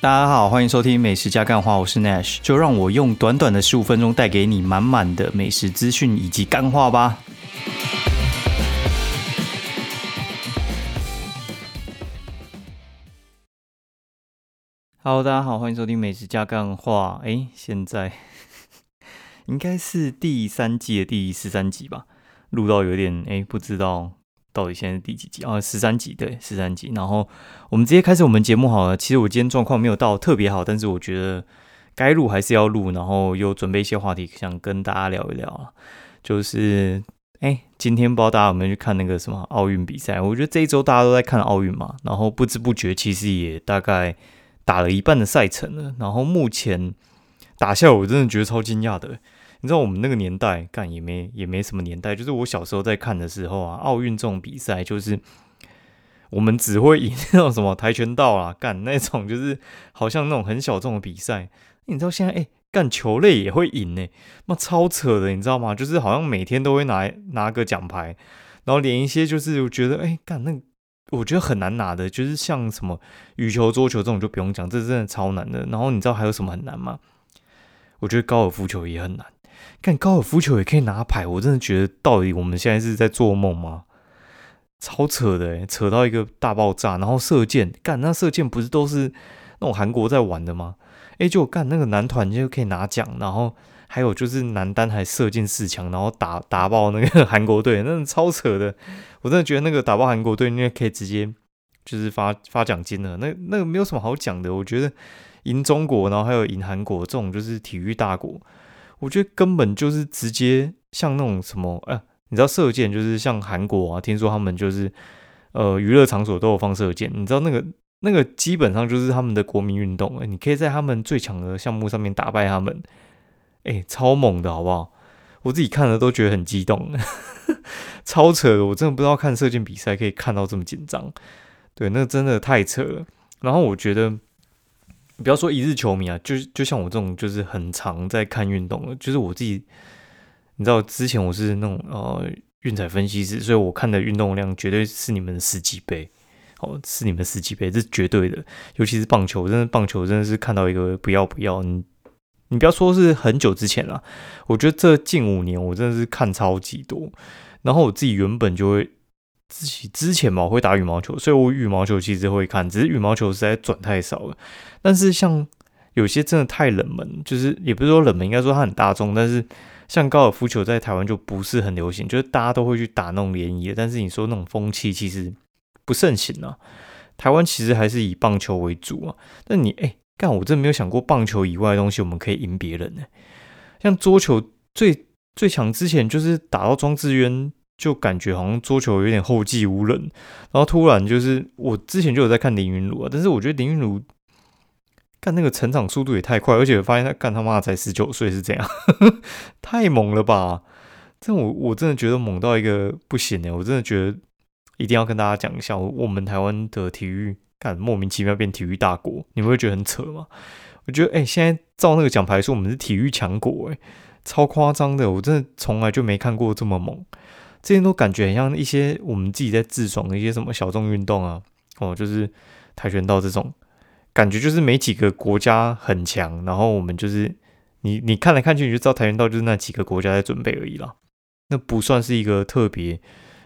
大家好，欢迎收听美食加干话，我是 Nash，就让我用短短的十五分钟带给你满满的美食资讯以及干话吧。Hello，大家好，欢迎收听美食加干话。哎，现在 应该是第三季的第十三集吧，录到有点哎，不知道。到底现在第几集啊？十三集，对，十三集。然后我们直接开始我们节目好了。其实我今天状况没有到特别好，但是我觉得该录还是要录。然后又准备一些话题想跟大家聊一聊啊就是，哎，今天不知道大家有没有去看那个什么奥运比赛？我觉得这一周大家都在看奥运嘛。然后不知不觉其实也大概打了一半的赛程了。然后目前打下，我真的觉得超惊讶的。你知道我们那个年代干也没也没什么年代，就是我小时候在看的时候啊，奥运这种比赛就是我们只会赢那种什么跆拳道啊，干那种就是好像那种很小众的比赛。你知道现在哎干球类也会赢呢，那超扯的，你知道吗？就是好像每天都会拿拿个奖牌，然后连一些就是我觉得哎干那我觉得很难拿的，就是像什么羽球、桌球这种就不用讲，这真的超难的。然后你知道还有什么很难吗？我觉得高尔夫球也很难。干高尔夫球也可以拿牌，我真的觉得到底我们现在是在做梦吗？超扯的，扯到一个大爆炸。然后射箭，干那射箭不是都是那种韩国在玩的吗？哎，就干那个男团就可以拿奖，然后还有就是男单还射进四强，然后打打爆那个 韩国队，那超扯的。我真的觉得那个打爆韩国队，那可以直接就是发发奖金了。那那个没有什么好讲的，我觉得赢中国，然后还有赢韩国这种就是体育大国。我觉得根本就是直接像那种什么，哎，你知道射箭就是像韩国啊，听说他们就是呃娱乐场所都有放射箭，你知道那个那个基本上就是他们的国民运动，哎，你可以在他们最强的项目上面打败他们，哎，超猛的好不好？我自己看了都觉得很激动，超扯的，我真的不知道看射箭比赛可以看到这么紧张，对，那真的太扯了。然后我觉得。不要说一日球迷啊，就就像我这种，就是很常在看运动的，就是我自己，你知道，之前我是那种呃运彩分析师，所以我看的运动量绝对是你们的十几倍，哦，是你们十几倍，这绝对的。尤其是棒球，真的棒球真的是看到一个不要不要，你你不要说是很久之前了，我觉得这近五年我真的是看超级多，然后我自己原本就会。自己之前嘛会打羽毛球，所以我羽毛球其实会看，只是羽毛球实在转太少了。但是像有些真的太冷门，就是也不是说冷门，应该说它很大众。但是像高尔夫球在台湾就不是很流行，就是大家都会去打那种联谊。但是你说那种风气其实不盛行啊。台湾其实还是以棒球为主啊。但你哎，干我真的没有想过棒球以外的东西我们可以赢别人呢。像桌球最最强之前就是打到庄智渊。就感觉好像桌球有点后继无人，然后突然就是我之前就有在看林云儒啊，但是我觉得林云儒干那个成长速度也太快，而且发现他干他妈才十九岁是这样，太猛了吧！这我我真的觉得猛到一个不行呢，我真的觉得一定要跟大家讲一下，我们台湾的体育干莫名其妙变体育大国，你们会觉得很扯吗？我觉得哎，现在照那个奖牌说我们是体育强国，哎，超夸张的，我真的从来就没看过这么猛。这些都感觉很像一些我们自己在自爽的一些什么小众运动啊，哦，就是跆拳道这种感觉，就是没几个国家很强，然后我们就是你你看来看去你就知道跆拳道就是那几个国家在准备而已啦，那不算是一个特别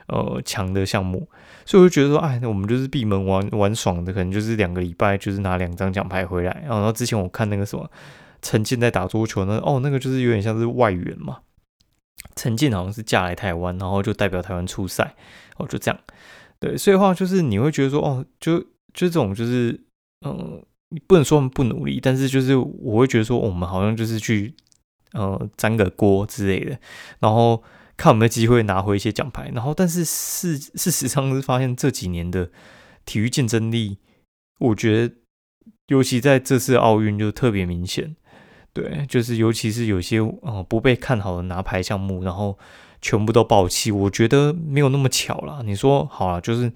呃强的项目，所以我就觉得说，哎，那我们就是闭门玩玩爽的，可能就是两个礼拜就是拿两张奖牌回来，然后之前我看那个什么陈建在打桌球呢，哦，那个就是有点像是外援嘛。陈静好像是嫁来台湾，然后就代表台湾出赛，哦，就这样，对，所以话就是你会觉得说，哦，就就这种就是，嗯，你不能说我们不努力，但是就是我会觉得说，我们好像就是去，呃，沾个锅之类的，然后看有没有机会拿回一些奖牌，然后但是事事实上是发现这几年的体育竞争力，我觉得尤其在这次奥运就特别明显。对，就是尤其是有些哦不被看好的拿牌项目，然后全部都爆气，我觉得没有那么巧了。你说好了，就是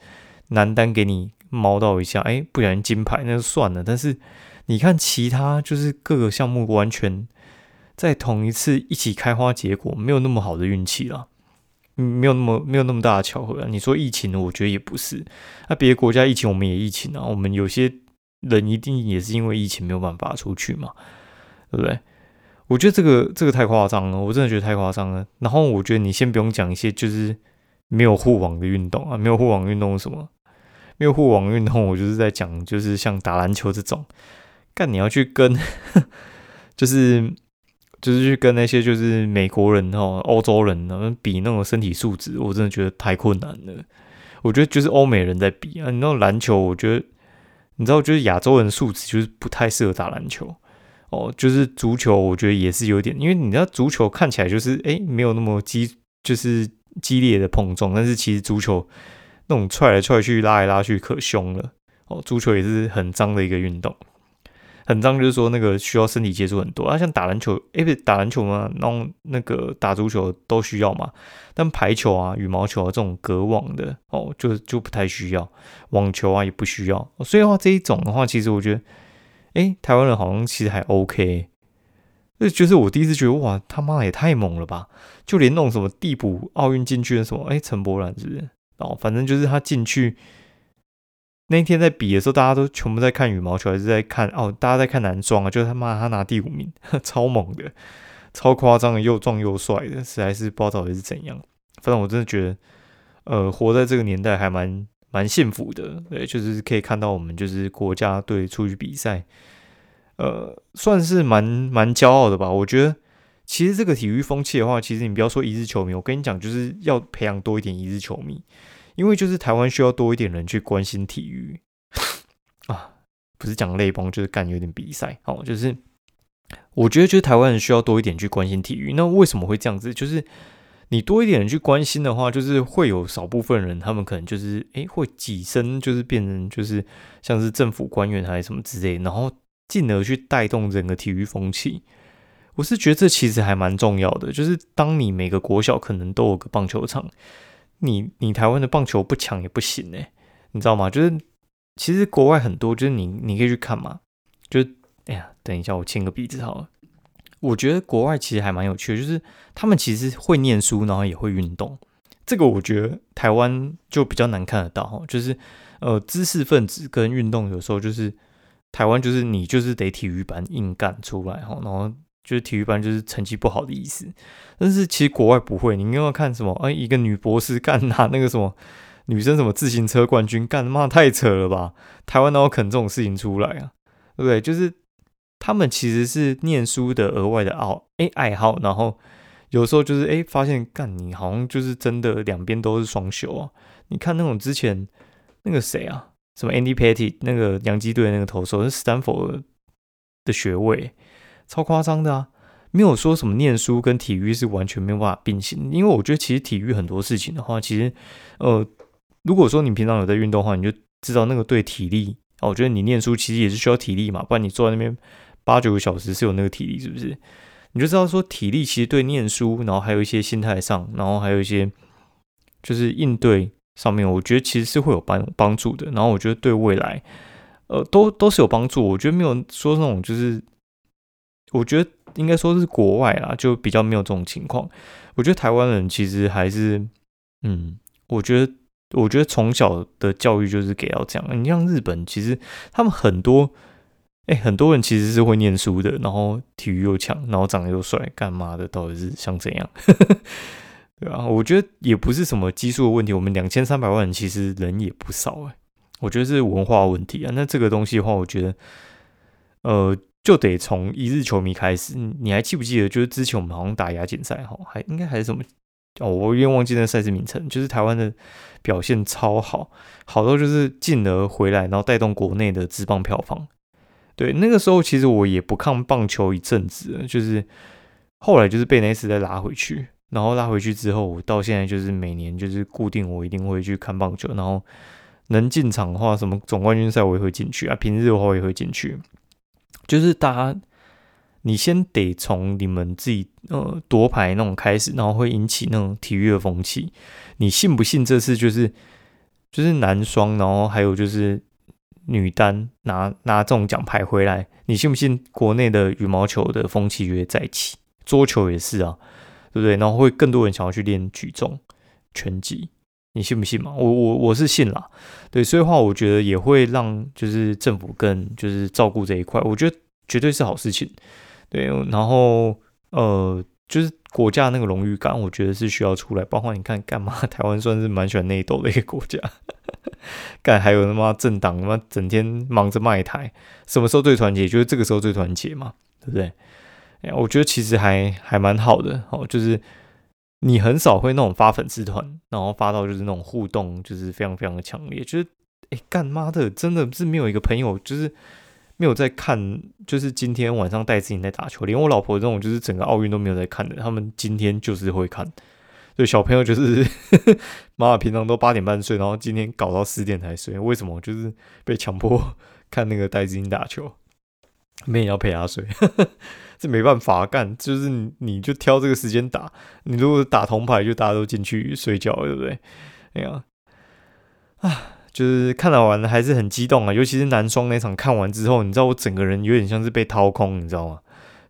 男单给你猫到一下，哎，不小心金牌那就算了。但是你看其他，就是各个项目完全在同一次一起开花结果，没有那么好的运气了，没有那么没有那么大的巧合。你说疫情，我觉得也不是。那别的国家疫情，我们也疫情啊，我们有些人一定也是因为疫情没有办法出去嘛，对不对？我觉得这个这个太夸张了，我真的觉得太夸张了。然后我觉得你先不用讲一些就是没有护网的运动啊，没有护网运动什么？没有护网运动，我就是在讲就是像打篮球这种，干你要去跟，就是就是去跟那些就是美国人哦、欧洲人呢比那种身体素质，我真的觉得太困难了。我觉得就是欧美人在比啊，你那种篮球，我觉得你知道，就是亚洲人素质就是不太适合打篮球。哦，就是足球，我觉得也是有点，因为你知道足球看起来就是哎，没有那么激，就是激烈的碰撞，但是其实足球那种踹来踹去、拉来拉去可凶了。哦，足球也是很脏的一个运动，很脏就是说那个需要身体接触很多啊，像打篮球，哎，不打篮球嘛，然后那个打足球都需要嘛，但排球啊、羽毛球啊这种隔网的哦，就就不太需要，网球啊也不需要，所以的话这一种的话，其实我觉得。哎，台湾人好像其实还 OK，那就是我第一次觉得哇，他妈也太猛了吧！就连那种什么地补奥运进去的什么，哎，陈柏然是不是？哦，反正就是他进去那天在比的时候，大家都全部在看羽毛球，还是在看哦？大家在看男双啊，就是他妈他拿第五名，超猛的，超夸张的，又壮又帅的，实在是不知道到底是怎样。反正我真的觉得，呃，活在这个年代还蛮。蛮幸福的，对，就是可以看到我们就是国家队出去比赛，呃，算是蛮蛮骄傲的吧。我觉得其实这个体育风气的话，其实你不要说一日球迷，我跟你讲，就是要培养多一点一日球迷，因为就是台湾需要多一点人去关心体育啊，不是讲泪崩，就是干有点比赛哦，就是我觉得就是台湾人需要多一点去关心体育。那为什么会这样子？就是。你多一点人去关心的话，就是会有少部分人，他们可能就是诶会跻身，就是变成就是像是政府官员还是什么之类，然后进而去带动整个体育风气。我是觉得这其实还蛮重要的，就是当你每个国小可能都有个棒球场，你你台湾的棒球不强也不行诶，你知道吗？就是其实国外很多，就是你你可以去看嘛，就是哎呀，等一下我亲个鼻子好了。我觉得国外其实还蛮有趣的，就是他们其实会念书，然后也会运动。这个我觉得台湾就比较难看得到，就是呃知识分子跟运动有时候就是台湾就是你就是得体育班硬干出来哈，然后就是体育班就是成绩不好的意思。但是其实国外不会，你要看什么？哎，一个女博士干拿那个什么女生什么自行车冠军，干妈太扯了吧？台湾哪有肯这种事情出来啊？对不对？就是。他们其实是念书的额外的爱哎爱好，然后有时候就是哎发现干你好像就是真的两边都是双修啊！你看那种之前那个谁啊，什么 Andy Petty 那个洋基队那个投手是 Stanford 的学位，超夸张的啊！没有说什么念书跟体育是完全没有办法并行，因为我觉得其实体育很多事情的话，其实呃如果说你平常有在运动的话，你就知道那个对体力啊，我觉得你念书其实也是需要体力嘛，不然你坐在那边。八九个小时是有那个体力，是不是？你就知道说体力其实对念书，然后还有一些心态上，然后还有一些就是应对上面，我觉得其实是会有帮帮助的。然后我觉得对未来，呃，都都是有帮助。我觉得没有说那种就是，我觉得应该说是国外啦，就比较没有这种情况。我觉得台湾人其实还是，嗯，我觉得我觉得从小的教育就是给到这样。你像日本，其实他们很多。哎，很多人其实是会念书的，然后体育又强，然后长得又帅，干嘛的？到底是想怎样？对啊，我觉得也不是什么基数的问题。我们两千三百万人其实人也不少哎，我觉得是文化问题啊。那这个东西的话，我觉得，呃，就得从一日球迷开始。你还记不记得，就是之前我们好像打亚锦赛哈，还应该还是什么哦，我有点忘记那赛事名称。就是台湾的表现超好，好多就是进而回来，然后带动国内的资棒票房。对，那个时候其实我也不看棒球一阵子，就是后来就是被那次再拉回去，然后拉回去之后，我到现在就是每年就是固定我一定会去看棒球，然后能进场的话，什么总冠军赛我也会进去啊，平日的话我也会进去。就是大家，你先得从你们自己呃夺牌那种开始，然后会引起那种体育的风气。你信不信这次就是就是男双，然后还有就是。女单拿拿这种奖牌回来，你信不信？国内的羽毛球的风气就会再起，桌球也是啊，对不对？然后会更多人想要去练举重、拳击，你信不信嘛？我我我是信啦，对，所以话我觉得也会让就是政府更就是照顾这一块，我觉得绝对是好事情，对，然后呃就是国家那个荣誉感，我觉得是需要出来，包括你看干嘛？台湾算是蛮喜欢内斗的一个国家，干还有他妈政党他妈整天忙着卖台，什么时候最团结？就是这个时候最团结嘛，对不对？哎，我觉得其实还还蛮好的哦，就是你很少会那种发粉丝团，然后发到就是那种互动，就是非常非常的强烈。就是哎，干妈的，真的是没有一个朋友就是没有在看，就是今天晚上带自己在打球，连我老婆这种就是整个奥运都没有在看的，他们今天就是会看。对小朋友就是 妈妈平常都八点半睡，然后今天搞到十点才睡，为什么？就是被强迫看那个戴资颖打球，没人要陪他睡。这没办法干，就是你你就挑这个时间打。你如果打铜牌，就大家都进去睡觉，对不对？哎呀，啊，就是看了完了还是很激动啊。尤其是男双那场看完之后，你知道我整个人有点像是被掏空，你知道吗？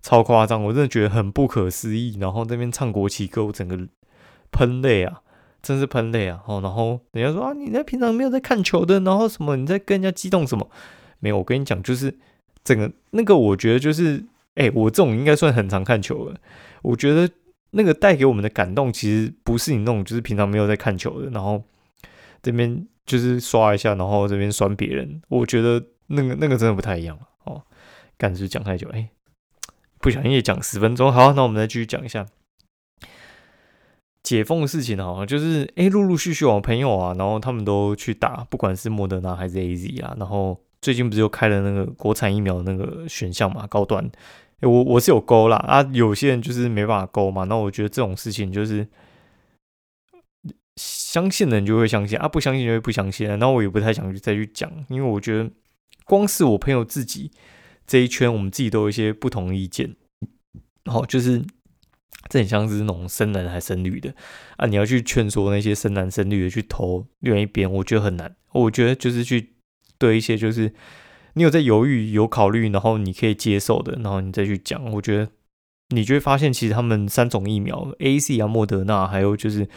超夸张，我真的觉得很不可思议。然后那边唱国旗歌，我整个喷泪啊，真是喷泪啊。哦，然后人家说啊，你在平常没有在看球的，然后什么你在跟人家激动什么？没有，我跟你讲，就是整个那个，我觉得就是。哎，我这种应该算很常看球了。我觉得那个带给我们的感动，其实不是你那种就是平常没有在看球的，然后这边就是刷一下，然后这边酸别人。我觉得那个那个真的不太一样哦。干是讲太久，哎，不小心也讲十分钟。好，那我们再继续讲一下解封的事情哈，就是哎，陆陆续续我朋友啊，然后他们都去打，不管是莫德纳还是 A Z 啊，然后最近不是又开了那个国产疫苗那个选项嘛，高端。我我是有勾啦啊，有些人就是没办法勾嘛。那我觉得这种事情就是相信的人就会相信啊，不相信就会不相信。然后我也不太想去再去讲，因为我觉得光是我朋友自己这一圈，我们自己都有一些不同意见。然后就是这很像是那种生男还生女的啊，你要去劝说那些生男生女的去投另外一边，我觉得很难。我觉得就是去对一些就是。你有在犹豫、有考虑，然后你可以接受的，然后你再去讲。我觉得你就会发现，其实他们三种疫苗，A、C 啊、莫德纳，还有就是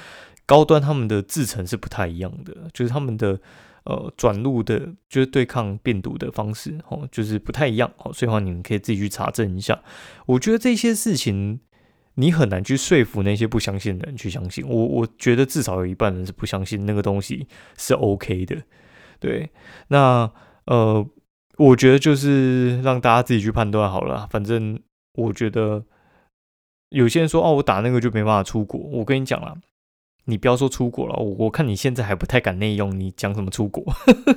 高端，他们的制成是不太一样的，就是他们的呃转录的，就是对抗病毒的方式，哦，就是不太一样。哦，所以话你们可以自己去查证一下。我觉得这些事情你很难去说服那些不相信的人去相信。我我觉得至少有一半人是不相信那个东西是 OK 的。对，那呃。我觉得就是让大家自己去判断好了。反正我觉得有些人说哦，我打那个就没办法出国。我跟你讲了，你不要说出国了，我看你现在还不太敢内用，你讲什么出国？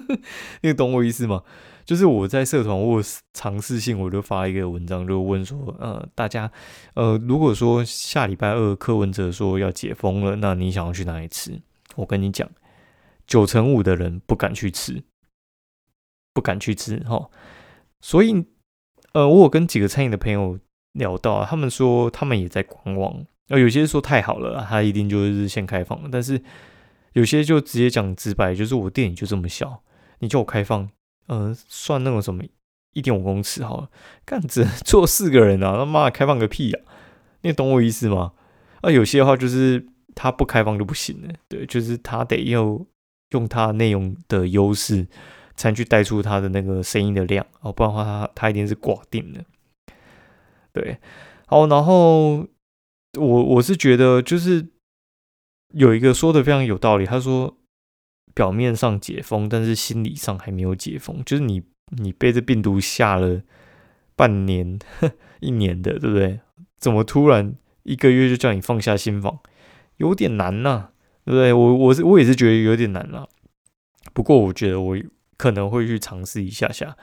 你懂我意思吗？就是我在社团我尝试性，我就发一个文章，就问说，呃，大家，呃，如果说下礼拜二柯文哲说要解封了，那你想要去哪里吃？我跟你讲，九成五的人不敢去吃。不敢去吃哈，所以呃，我有跟几个餐饮的朋友聊到，他们说他们也在观望，呃，有些说太好了，他一定就是先开放，但是有些就直接讲直白，就是我电影就这么小，你叫我开放，呃，算那种什么一点五公尺好了，干子 坐四个人啊，他妈开放个屁啊，你懂我意思吗？啊，有些的话就是他不开放就不行了，对，就是他得要用他内容的优势。才去带出他的那个声音的量哦，不然的话，他他一定是挂定的。对，好，然后我我是觉得就是有一个说的非常有道理，他说表面上解封，但是心理上还没有解封，就是你你被这病毒吓了半年 一年的，对不对？怎么突然一个月就叫你放下心防，有点难呐，对不对？我我是我也是觉得有点难了，不过我觉得我。可能会去尝试一下下，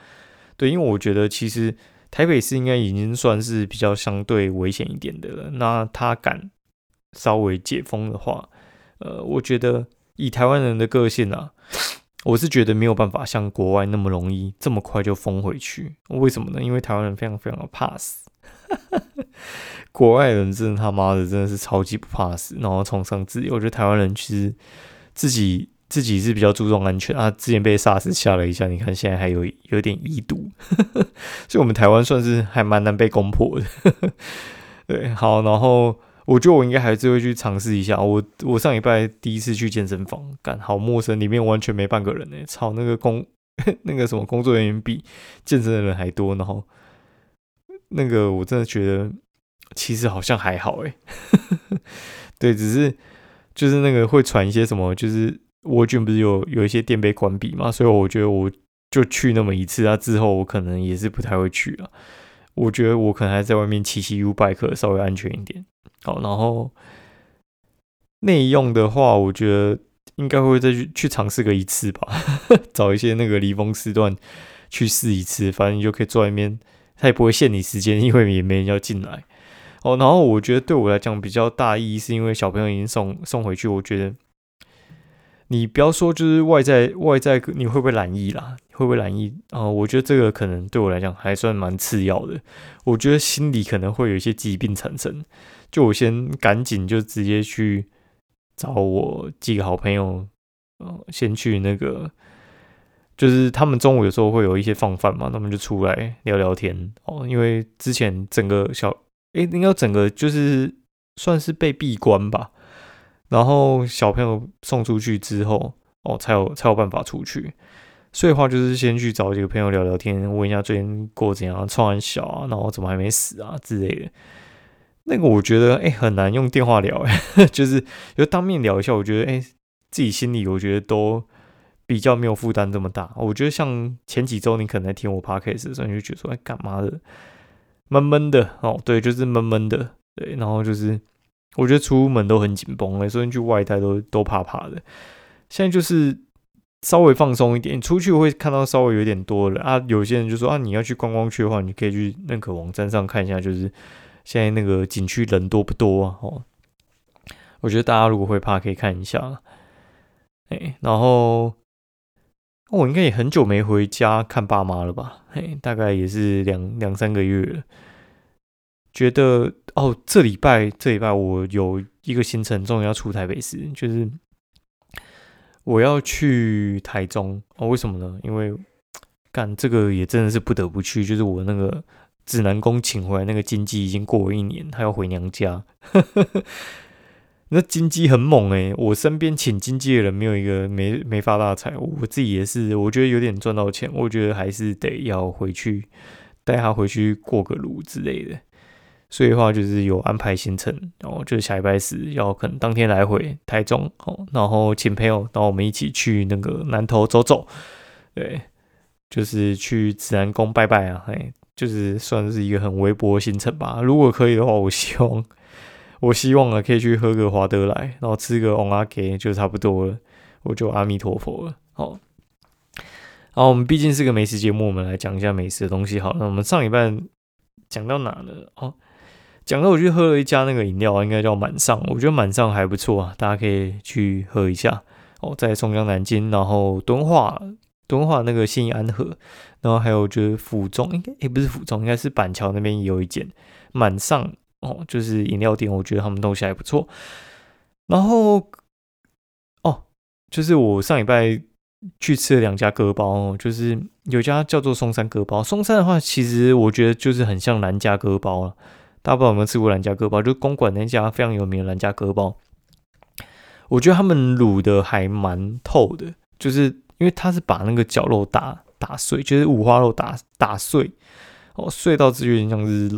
对，因为我觉得其实台北市应该已经算是比较相对危险一点的了。那他敢稍微解封的话，呃，我觉得以台湾人的个性啊，我是觉得没有办法像国外那么容易这么快就封回去。为什么呢？因为台湾人非常非常的怕死，国外人真的他妈的真的是超级不怕死，然后崇尚自由。我觉得台湾人其实自己。自己是比较注重安全啊，之前被 SARS 吓了一下，你看现在还有有点遗毒，所以我们台湾算是还蛮难被攻破的。对，好，然后我觉得我应该还是会去尝试一下。我我上礼拜第一次去健身房，干好陌生，里面完全没半个人呢。操，那个工 那个什么工作人员比健身的人还多，然后那个我真的觉得其实好像还好诶。对，只是就是那个会传一些什么，就是沃郡不是有有一些店被关闭嘛，所以我觉得我就去那么一次啊，之后我可能也是不太会去了。我觉得我可能还在外面骑骑 U bike 稍微安全一点。好，然后内用的话，我觉得应该会再去去尝试个一次吧，找一些那个离峰时段去试一次，反正你就可以坐在那边，他也不会限你时间，因为也没人要进来。哦，然后我觉得对我来讲比较大意义，是因为小朋友已经送送回去，我觉得你不要说就是外在外在你会不会懒意啦，会不会懒意啊？我觉得这个可能对我来讲还算蛮次要的，我觉得心里可能会有一些疾病产生。就我先赶紧就直接去找我几个好朋友，呃，先去那个，就是他们中午有时候会有一些放饭嘛，他们就出来聊聊天哦。因为之前整个小，诶，应该整个就是算是被闭关吧。然后小朋友送出去之后，哦，才有才有办法出去。所以话就是先去找几个朋友聊聊天，问一下最近过怎样，创完小啊，然后怎么还没死啊之类的。那个我觉得哎很难用电话聊哎，就是就当面聊一下，我觉得哎自己心里我觉得都比较没有负担这么大。我觉得像前几周你可能在听我 podcast 的时候，你就觉得说哎干嘛的闷闷的哦，对，就是闷闷的，对，然后就是我觉得出门都很紧绷，所以去外带都都怕怕的。现在就是稍微放松一点，出去会看到稍微有点多了啊。有些人就说啊你要去观光区的话，你可以去那个网站上看一下，就是。现在那个景区人多不多啊？哦，我觉得大家如果会怕，可以看一下。哎，然后我应该也很久没回家看爸妈了吧？嘿，大概也是两两三个月了。觉得哦，这礼拜这礼拜我有一个行程，终于要出台北市，就是我要去台中哦。为什么呢？因为干这个也真的是不得不去，就是我那个。指南宫请回来那个金鸡已经过了一年，他要回娘家。那金鸡很猛诶，我身边请金鸡的人没有一个没没发大财。我自己也是，我觉得有点赚到钱，我觉得还是得要回去带他回去过个炉之类的。所以的话就是有安排行程，然后就是下礼拜四要可能当天来回台中哦，然后请朋友，然后我们一起去那个南头走走，对，就是去指南宫拜拜啊，嘿。就是算是一个很微薄的行程吧。如果可以的话，我希望，我希望啊，可以去喝个华德来，然后吃个翁阿给，就差不多了。我就阿弥陀佛了。好，好，我们毕竟是个美食节目，我们来讲一下美食的东西。好，那我们上一半讲到哪了？哦，讲到我去喝了一家那个饮料，应该叫满上，我觉得满上还不错啊，大家可以去喝一下。哦，在松江南京，然后敦化。敦化那个信义安河，然后还有就是府中，应该也不是府中，应该是板桥那边也有一间满上哦，就是饮料店，我觉得他们东西还不错。然后哦，就是我上礼拜去吃了两家割包，就是有家叫做松山割包，松山的话其实我觉得就是很像南家割包了。大家不知道有没有吃过兰家割包？就公馆那家非常有名的兰家割包，我觉得他们卤的还蛮透的，就是。因为它是把那个绞肉打打碎，就是五花肉打打碎，哦，碎到有点像是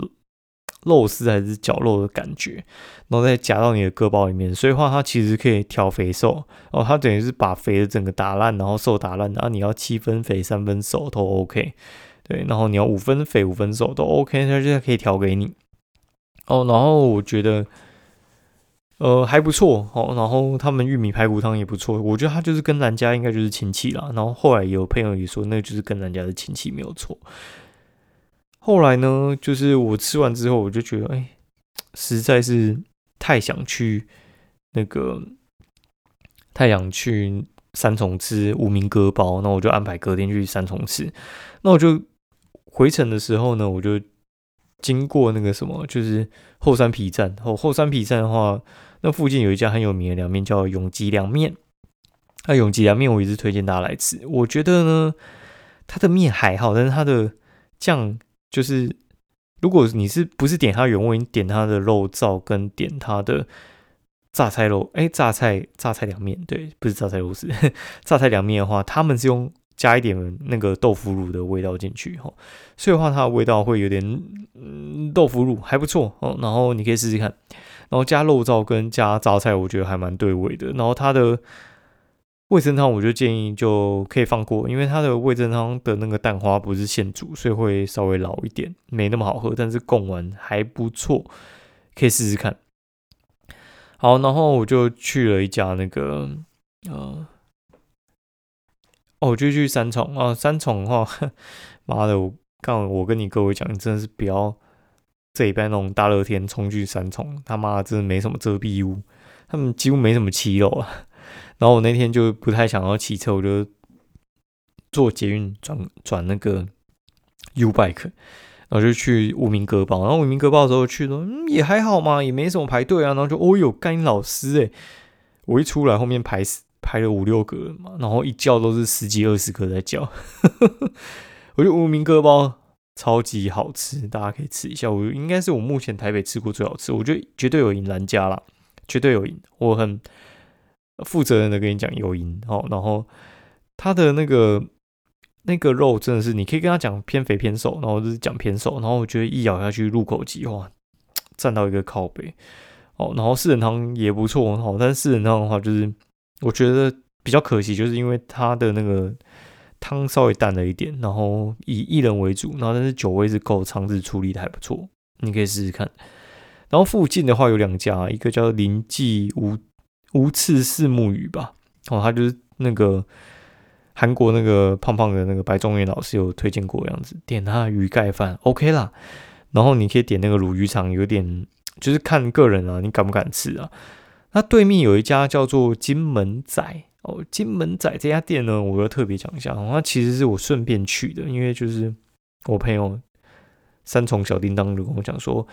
肉丝还是绞肉的感觉，然后再夹到你的割包里面。所以话，它其实可以调肥瘦哦，它等于是把肥的整个打烂，然后瘦打烂，然后你要七分肥三分瘦都 OK，对，然后你要五分肥五分瘦都 OK，它就可以调给你。哦，然后我觉得。呃，还不错哦。然后他们玉米排骨汤也不错，我觉得他就是跟兰家应该就是亲戚啦。然后后来有朋友也说，那就是跟兰家的亲戚没有错。后来呢，就是我吃完之后，我就觉得，哎，实在是太想去那个太想去三重吃无名割包，那我就安排隔天去三重吃。那我就回程的时候呢，我就经过那个什么，就是后山皮站。后后山皮站的话。那附近有一家很有名的凉面，叫永吉凉面。那永吉凉面我一直推荐大家来吃。我觉得呢，它的面还好，但是它的酱就是如果你是不是点它原味，你点它的肉燥跟点它的榨菜肉，哎，榨菜榨菜凉面，对，不是榨菜肉丝，榨菜凉面的话，他们是用加一点那个豆腐乳的味道进去哈，所以的话它的味道会有点嗯豆腐乳还不错哦，然后你可以试试看，然后加肉燥跟加榨菜，我觉得还蛮对味的，然后它的。味噌汤我就建议就可以放过，因为它的味噌汤的那个蛋花不是现煮，所以会稍微老一点，没那么好喝。但是贡丸还不错，可以试试看。好，然后我就去了一家那个，呃，哦，我就去三重啊。三重的话，妈的，我刚我跟你各位讲，你真的是不要这一班那种大热天冲去三重，他妈真的没什么遮蔽物，他们几乎没什么骑楼啊。然后我那天就不太想要骑车，我就坐捷运转转那个 U bike，然后就去无名割包。然后无名割包的时候去了，嗯，也还好嘛，也没什么排队啊。然后就哦哟，干老师诶，我一出来后面排排了五六个嘛，然后一叫都是十几二十个在叫。我觉得无名割包超级好吃，大家可以吃一下。我应该是我目前台北吃过最好吃，我觉得绝对有赢兰家啦，绝对有赢。我很。负责任的跟你讲有赢哦，然后他的那个那个肉真的是，你可以跟他讲偏肥偏瘦，然后就是讲偏瘦，然后我觉得一咬下去入口即化，占到一个靠背哦。然后四人汤也不错哦，但是四人汤的话，就是我觉得比较可惜，就是因为它的那个汤稍微淡了一点，然后以一人为主，然后但是酒味是够，肠子处理的还不错，你可以试试看。然后附近的话有两家，一个叫林记无。无刺四目鱼吧，哦，他就是那个韩国那个胖胖的那个白中原老师有推荐过样子，点他的鱼盖饭，OK 啦。然后你可以点那个卤鱼肠，有点就是看个人啊，你敢不敢吃啊？那对面有一家叫做金门仔哦，金门仔这家店呢，我要特别讲一下，那其实是我顺便去的，因为就是我朋友三重小叮当就跟我讲说。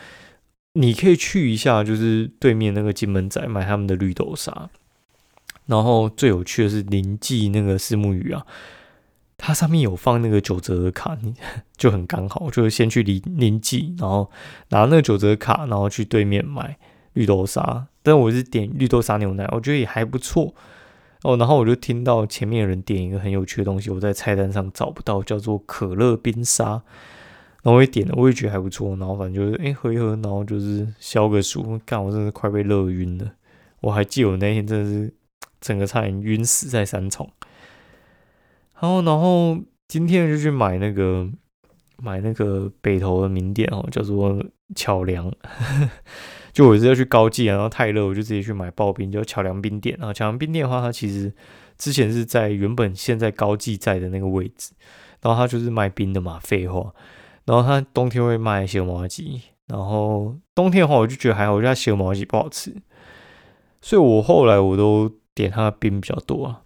你可以去一下，就是对面那个金门仔买他们的绿豆沙，然后最有趣的是林记那个石目鱼啊，它上面有放那个九折的卡，你 就很刚好，就是先去林林记，然后拿那个九折卡，然后去对面买绿豆沙。但我是点绿豆沙牛奶，我觉得也还不错哦。然后我就听到前面有人点一个很有趣的东西，我在菜单上找不到，叫做可乐冰沙。然后我也点了，我也觉得还不错。然后反正就是哎喝一喝，然后就是消个暑。干，我真的快被热晕了。我还记得我那天真的是整个差点晕死在三重。然后，然后今天就去买那个买那个北投的名店哦，叫做巧良。就我是要去高记，然后太热，我就直接去买刨冰，叫巧良冰店。然后巧良冰店的话，它其实之前是在原本现在高记在的那个位置，然后它就是卖冰的嘛，废话。然后它冬天会卖小毛鸡，然后冬天的话我就觉得还好，我觉得小毛鸡不好吃，所以我后来我都点它的冰比较多啊。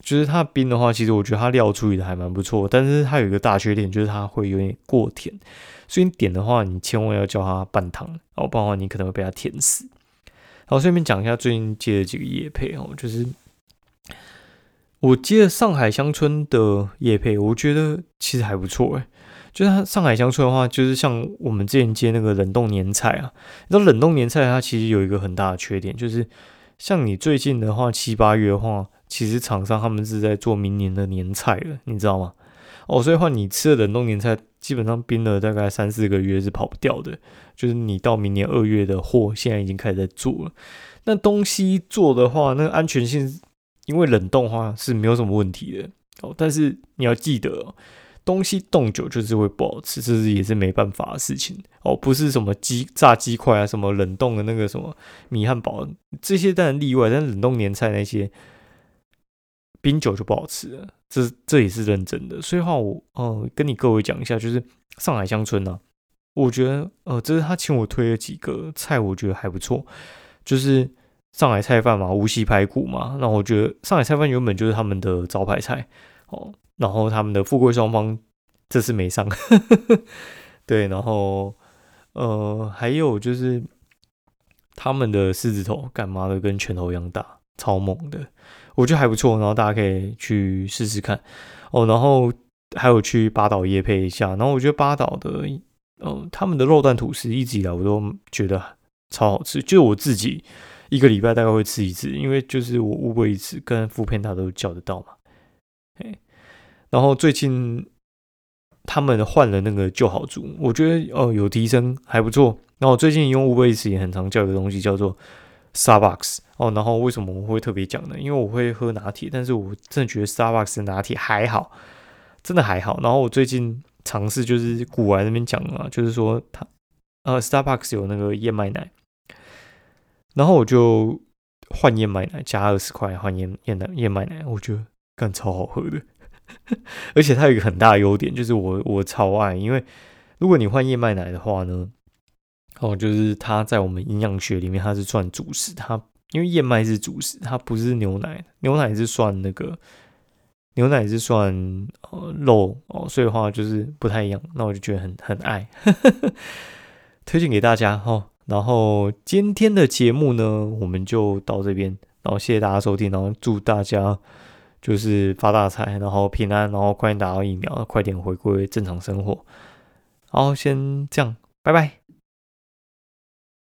就是它的冰的话，其实我觉得它料处理的还蛮不错，但是它有一个大缺点，就是它会有点过甜，所以你点的话，你千万要叫它半糖，哦，不然的话你可能会被它甜死。好，顺便讲一下最近接的几个夜配哦，就是我接了上海乡村的夜配，我觉得其实还不错诶。就是它上海乡村的话，就是像我们之前接那个冷冻年菜啊，你知道冷冻年菜它其实有一个很大的缺点，就是像你最近的话七八月的话，其实厂商他们是在做明年的年菜了，你知道吗？哦，所以话你吃的冷冻年菜基本上冰了大概三四个月是跑不掉的，就是你到明年二月的货现在已经开始在做了。那东西做的话，那个安全性因为冷冻话是没有什么问题的哦，但是你要记得。哦东西冻久就是会不好吃，这是也是没办法的事情哦。不是什么鸡炸鸡块啊，什么冷冻的那个什么米汉堡，这些当然例外。但冷冻年菜那些冰久就不好吃了，这这也是认真的。所以话我哦跟你各位讲一下，就是上海乡村呢，我觉得呃这是他请我推了几个菜，我觉得还不错，就是上海菜饭嘛，无锡排骨嘛。那我觉得上海菜饭原本就是他们的招牌菜哦。然后他们的富贵双方这次没上，对，然后呃还有就是他们的狮子头干嘛的跟拳头一样大，超猛的，我觉得还不错，然后大家可以去试试看哦。然后还有去八岛夜配一下，然后我觉得八岛的嗯，他们的肉蛋吐司一直以来我都觉得超好吃，就我自己一个礼拜大概会吃一次，因为就是我乌龟一次跟副片他都叫得到嘛。哎，然后最近他们换了那个旧好猪，我觉得哦有提升还不错。然后最近用乌龟一次也很常叫一个东西叫做 Starbucks 哦，然后为什么我会特别讲呢？因为我会喝拿铁，但是我真的觉得 Starbucks 的拿铁还好，真的还好。然后我最近。尝试就是古玩那边讲啊，就是说他呃，Starbucks 有那个燕麦奶，然后我就换燕麦奶，加二十块换燕燕奶燕麦奶，我觉得干超好喝的，而且它有一个很大的优点，就是我我超爱，因为如果你换燕麦奶的话呢，哦，就是它在我们营养学里面它是算主食，它因为燕麦是主食，它不是牛奶，牛奶是算那个。牛奶是算呃肉哦，所以话就是不太一样。那我就觉得很很爱，推荐给大家哈。然后今天的节目呢，我们就到这边。然后谢谢大家收听，然后祝大家就是发大财，然后平安，然后快点打到疫苗，快点回归正常生活。好，先这样，拜拜。